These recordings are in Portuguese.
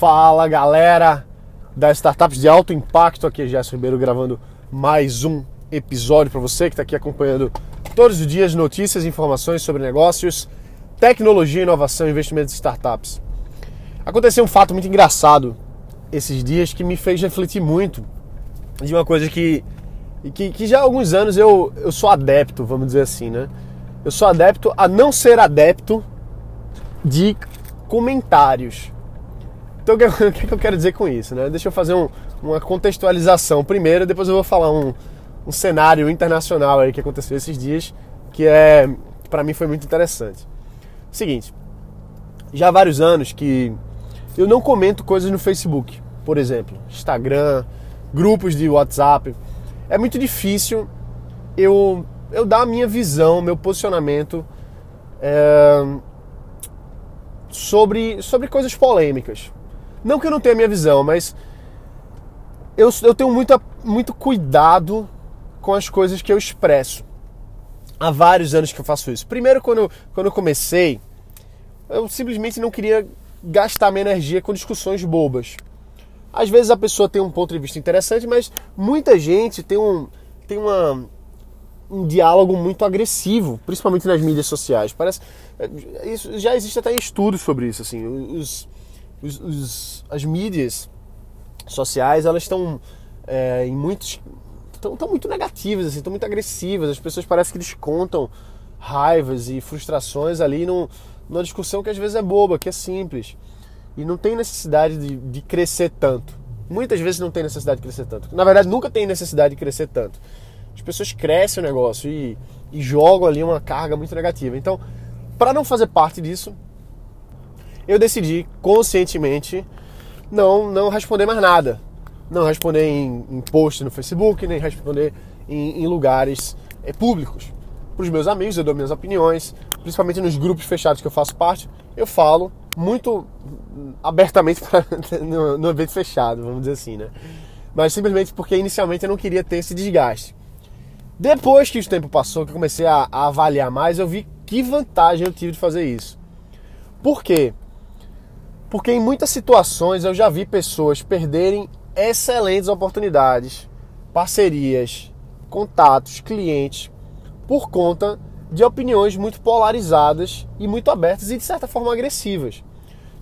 Fala galera das startups de alto impacto, aqui é Gerson Ribeiro gravando mais um episódio para você que está aqui acompanhando todos os dias notícias e informações sobre negócios, tecnologia, inovação e investimentos em startups. Aconteceu um fato muito engraçado esses dias que me fez refletir muito de uma coisa que, que, que já há alguns anos eu, eu sou adepto, vamos dizer assim, né? Eu sou adepto a não ser adepto de comentários. Então, o que, eu quero dizer com isso? Né? Deixa eu fazer um, uma contextualização primeiro, depois eu vou falar um, um cenário internacional aí que aconteceu esses dias, que é para mim foi muito interessante. Seguinte, já há vários anos que eu não comento coisas no Facebook, por exemplo, Instagram, grupos de WhatsApp. É muito difícil eu, eu dar a minha visão, meu posicionamento é, sobre, sobre coisas polêmicas. Não que eu não tenha minha visão, mas eu, eu tenho muita, muito cuidado com as coisas que eu expresso. Há vários anos que eu faço isso. Primeiro, quando, quando eu comecei, eu simplesmente não queria gastar minha energia com discussões bobas. Às vezes a pessoa tem um ponto de vista interessante, mas muita gente tem um, tem uma, um diálogo muito agressivo, principalmente nas mídias sociais. Parece isso já existe até estudos sobre isso. Assim, os, os, os as mídias sociais elas estão é, em muitos estão muito negativas, assim, estão muito agressivas. As pessoas parecem que descontam raivas e frustrações ali num, numa discussão que às vezes é boba, que é simples. E não tem necessidade de, de crescer tanto. Muitas vezes não tem necessidade de crescer tanto. Na verdade, nunca tem necessidade de crescer tanto. As pessoas crescem o negócio e, e jogam ali uma carga muito negativa. Então, para não fazer parte disso, eu decidi conscientemente não, não responder mais nada. Não responder em, em post no Facebook, nem responder em, em lugares é, públicos. Para os meus amigos, eu dou minhas opiniões, principalmente nos grupos fechados que eu faço parte, eu falo muito abertamente pra, no, no evento fechado, vamos dizer assim, né? Mas simplesmente porque inicialmente eu não queria ter esse desgaste. Depois que o tempo passou, que eu comecei a, a avaliar mais, eu vi que vantagem eu tive de fazer isso. Por quê? Porque em muitas situações eu já vi pessoas perderem excelentes oportunidades, parcerias, contatos, clientes, por conta de opiniões muito polarizadas e muito abertas e de certa forma agressivas.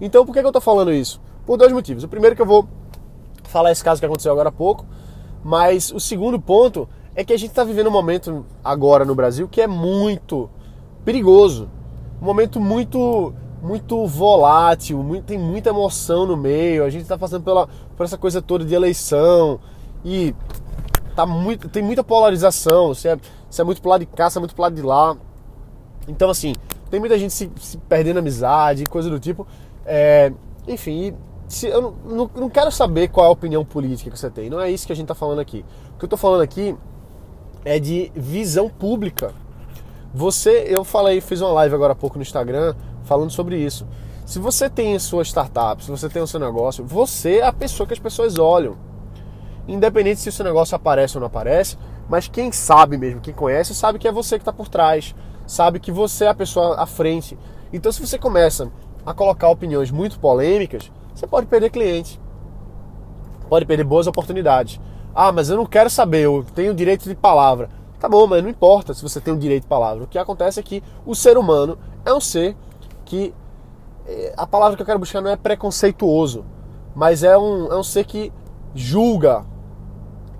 Então por que eu estou falando isso? Por dois motivos. O primeiro que eu vou falar esse caso que aconteceu agora há pouco, mas o segundo ponto é que a gente está vivendo um momento agora no Brasil que é muito perigoso. Um momento muito muito volátil, muito, tem muita emoção no meio. A gente está passando pela, por essa coisa toda de eleição e tá muito, tem muita polarização. Se é, se é muito pro lado de cá, se é muito pro lado de lá. Então, assim, tem muita gente se, se perdendo amizade, coisa do tipo. É, enfim, se, eu não, não, não, quero saber qual é a opinião política que você tem. Não é isso que a gente está falando aqui. O que eu estou falando aqui é de visão pública você, eu falei, fiz uma live agora há pouco no Instagram falando sobre isso. Se você tem sua startup, se você tem o seu negócio, você é a pessoa que as pessoas olham. Independente se o seu negócio aparece ou não aparece, mas quem sabe mesmo, quem conhece, sabe que é você que está por trás, sabe que você é a pessoa à frente. Então, se você começa a colocar opiniões muito polêmicas, você pode perder cliente, pode perder boas oportunidades. Ah, mas eu não quero saber, eu tenho direito de palavra. Tá bom, mas não importa se você tem o direito de palavra. O que acontece é que o ser humano é um ser que. Eh, a palavra que eu quero buscar não é preconceituoso, mas é um, é um ser que julga.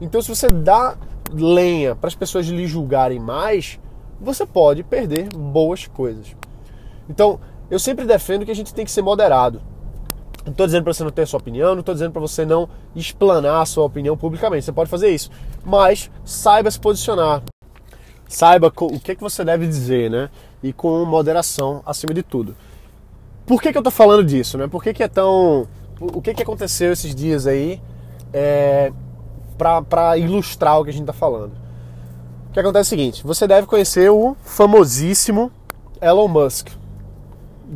Então, se você dá lenha para as pessoas lhe julgarem mais, você pode perder boas coisas. Então, eu sempre defendo que a gente tem que ser moderado. Não estou dizendo para você não ter a sua opinião, não estou dizendo para você não explanar a sua opinião publicamente. Você pode fazer isso, mas saiba se posicionar. Saiba o que, é que você deve dizer, né? E com moderação acima de tudo. Por que, que eu estou falando disso, né? Por que, que é tão. O que, que aconteceu esses dias aí é... para ilustrar o que a gente está falando? O que acontece é o seguinte: você deve conhecer o famosíssimo Elon Musk,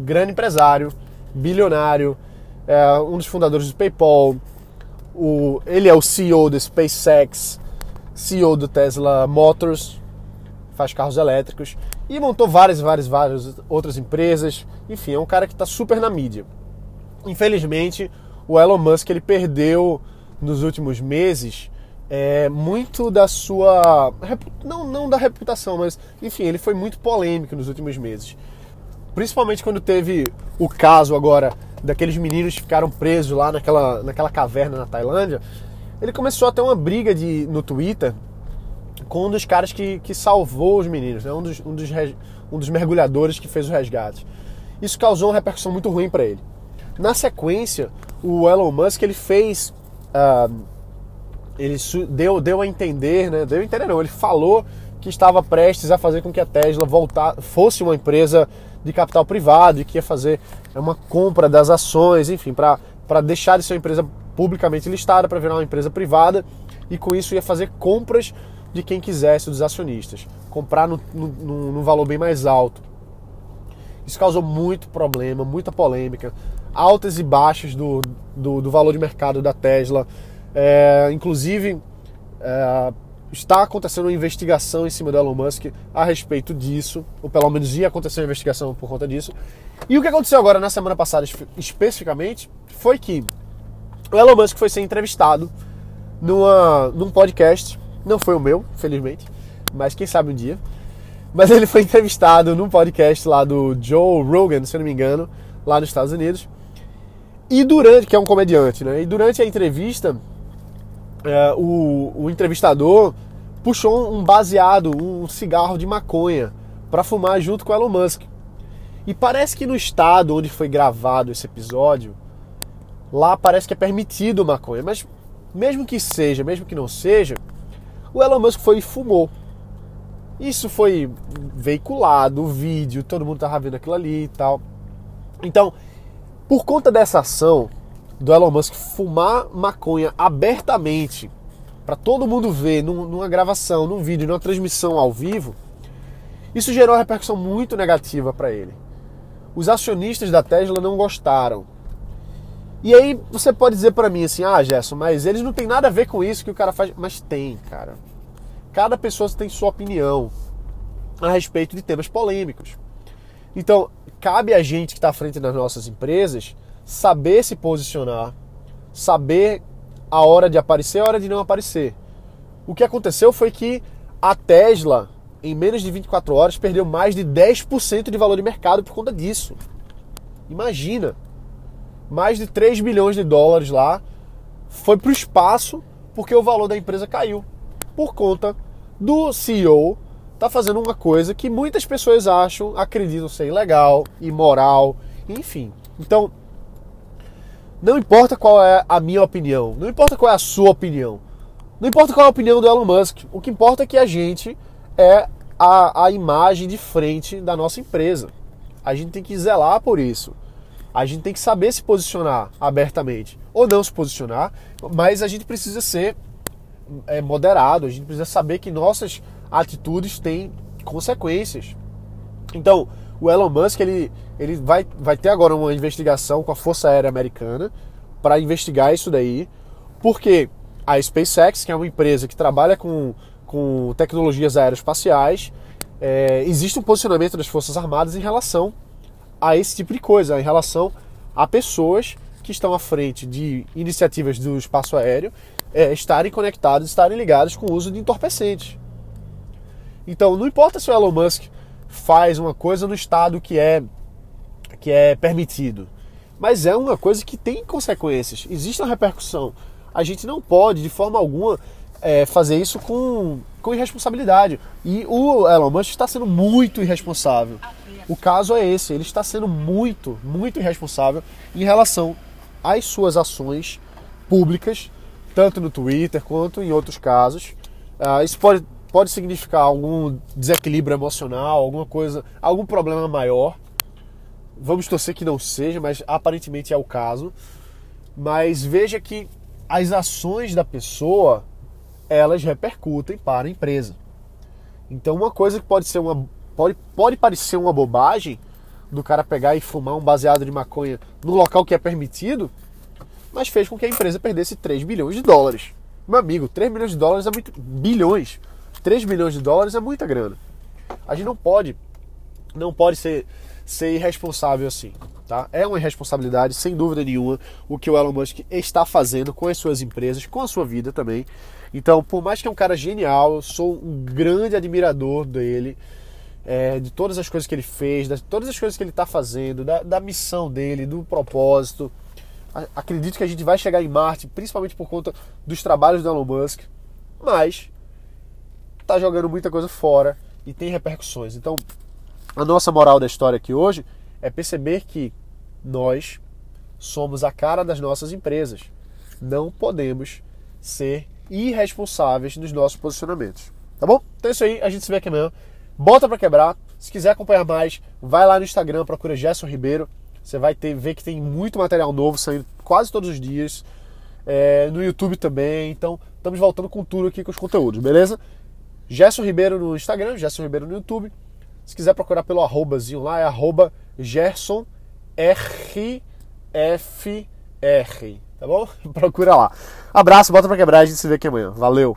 grande empresário, bilionário é um dos fundadores do PayPal. O, ele é o CEO da SpaceX, CEO do Tesla Motors, faz carros elétricos e montou várias, várias, várias outras empresas. Enfim, é um cara que está super na mídia. Infelizmente, o Elon Musk ele perdeu nos últimos meses é, muito da sua. Não, não da reputação, mas enfim, ele foi muito polêmico nos últimos meses. Principalmente quando teve o caso agora daqueles meninos que ficaram presos lá naquela, naquela caverna na Tailândia. Ele começou a ter uma briga de, no Twitter com um dos caras que, que salvou os meninos, né? um, dos, um, dos, um dos mergulhadores que fez o resgate. Isso causou uma repercussão muito ruim para ele. Na sequência, o Elon Musk ele fez. Uh, ele deu, deu a entender, né? Deu a entender, não. Ele falou que estava prestes a fazer com que a Tesla voltar, fosse uma empresa de capital privado e que ia fazer uma compra das ações, enfim, para deixar de ser uma empresa publicamente listada para virar uma empresa privada e com isso ia fazer compras de quem quisesse, dos acionistas, comprar no, no, no valor bem mais alto. Isso causou muito problema, muita polêmica, altas e baixas do, do, do valor de mercado da Tesla. É, inclusive, é, está acontecendo uma investigação em cima do Elon Musk a respeito disso, ou pelo menos ia acontecer uma investigação por conta disso. E o que aconteceu agora na semana passada especificamente foi que o Elon Musk foi ser entrevistado numa, num podcast, não foi o meu, felizmente, mas quem sabe um dia. Mas ele foi entrevistado num podcast lá do Joe Rogan, se eu não me engano, lá nos Estados Unidos. E durante, que é um comediante, né? E durante a entrevista, é, o, o, entrevistador puxou um baseado, um cigarro de maconha para fumar junto com Elon Musk. E parece que no estado onde foi gravado esse episódio, lá parece que é permitido maconha, mas mesmo que seja, mesmo que não seja, o Elon Musk foi e fumou. Isso foi veiculado, o vídeo, todo mundo tava vendo aquilo ali e tal. Então, por conta dessa ação, do Elon Musk fumar maconha abertamente para todo mundo ver numa gravação, num vídeo, numa transmissão ao vivo, isso gerou uma repercussão muito negativa para ele. Os acionistas da Tesla não gostaram. E aí você pode dizer para mim assim: "Ah, Gerson, mas eles não tem nada a ver com isso que o cara faz". Mas tem, cara. Cada pessoa tem sua opinião a respeito de temas polêmicos. Então, cabe a gente que está à frente das nossas empresas saber se posicionar, saber a hora de aparecer e a hora de não aparecer. O que aconteceu foi que a Tesla, em menos de 24 horas, perdeu mais de 10% de valor de mercado por conta disso. Imagina! Mais de 3 bilhões de dólares lá foi para o espaço porque o valor da empresa caiu. Por conta do CEO tá fazendo uma coisa que muitas pessoas acham, acreditam ser ilegal, imoral, enfim. Então, não importa qual é a minha opinião, não importa qual é a sua opinião, não importa qual é a opinião do Elon Musk, o que importa é que a gente é a, a imagem de frente da nossa empresa. A gente tem que zelar por isso. A gente tem que saber se posicionar abertamente ou não se posicionar, mas a gente precisa ser é, moderado, a gente precisa saber que nossas atitudes têm consequências. Então, o Elon Musk ele, ele vai, vai ter agora uma investigação com a Força Aérea Americana para investigar isso daí, porque a SpaceX, que é uma empresa que trabalha com, com tecnologias aeroespaciais, é, existe um posicionamento das Forças Armadas em relação a esse tipo de coisa, em relação a pessoas que estão à frente de iniciativas do espaço aéreo é, estarem conectados, estarem ligados com o uso de entorpecentes. Então, não importa se o Elon Musk faz uma coisa no estado que é que é permitido, mas é uma coisa que tem consequências. Existe uma repercussão. A gente não pode, de forma alguma, é, fazer isso com, com irresponsabilidade. E o Elon Musk está sendo muito irresponsável. O caso é esse, ele está sendo muito, muito irresponsável em relação às suas ações públicas, tanto no Twitter quanto em outros casos. Uh, isso pode pode significar algum desequilíbrio emocional, alguma coisa, algum problema maior. Vamos torcer que não seja, mas aparentemente é o caso. Mas veja que as ações da pessoa elas repercutem para a empresa. Então uma coisa que pode ser uma pode, pode parecer uma bobagem do cara pegar e fumar um baseado de maconha no local que é permitido, mas fez com que a empresa perdesse 3 bilhões de dólares. Meu amigo, 3 bilhões de dólares é muito bilhões 3 milhões de dólares é muita grana. A gente não pode, não pode ser, ser irresponsável assim. Tá? É uma irresponsabilidade, sem dúvida nenhuma, o que o Elon Musk está fazendo com as suas empresas, com a sua vida também. Então, por mais que é um cara genial, eu sou um grande admirador dele, é, de todas as coisas que ele fez, de todas as coisas que ele está fazendo, da, da, missão dele, do propósito. Acredito que a gente vai chegar em Marte, principalmente por conta dos trabalhos do Elon Musk, mas está jogando muita coisa fora e tem repercussões. Então, a nossa moral da história aqui hoje é perceber que nós somos a cara das nossas empresas. Não podemos ser irresponsáveis nos nossos posicionamentos. Tá bom? Então é isso aí, a gente se vê aqui amanhã. Bota para quebrar. Se quiser acompanhar mais, vai lá no Instagram, procura Gerson Ribeiro. Você vai ter, ver que tem muito material novo saindo quase todos os dias. É, no YouTube também. Então, estamos voltando com tudo aqui com os conteúdos, beleza? Gerson Ribeiro no Instagram, Gerson Ribeiro no YouTube. Se quiser procurar pelo arrobazinho lá, é arroba Gerson RFR, tá bom? Procura lá. Abraço, bota pra quebrar, a gente se vê aqui amanhã. Valeu!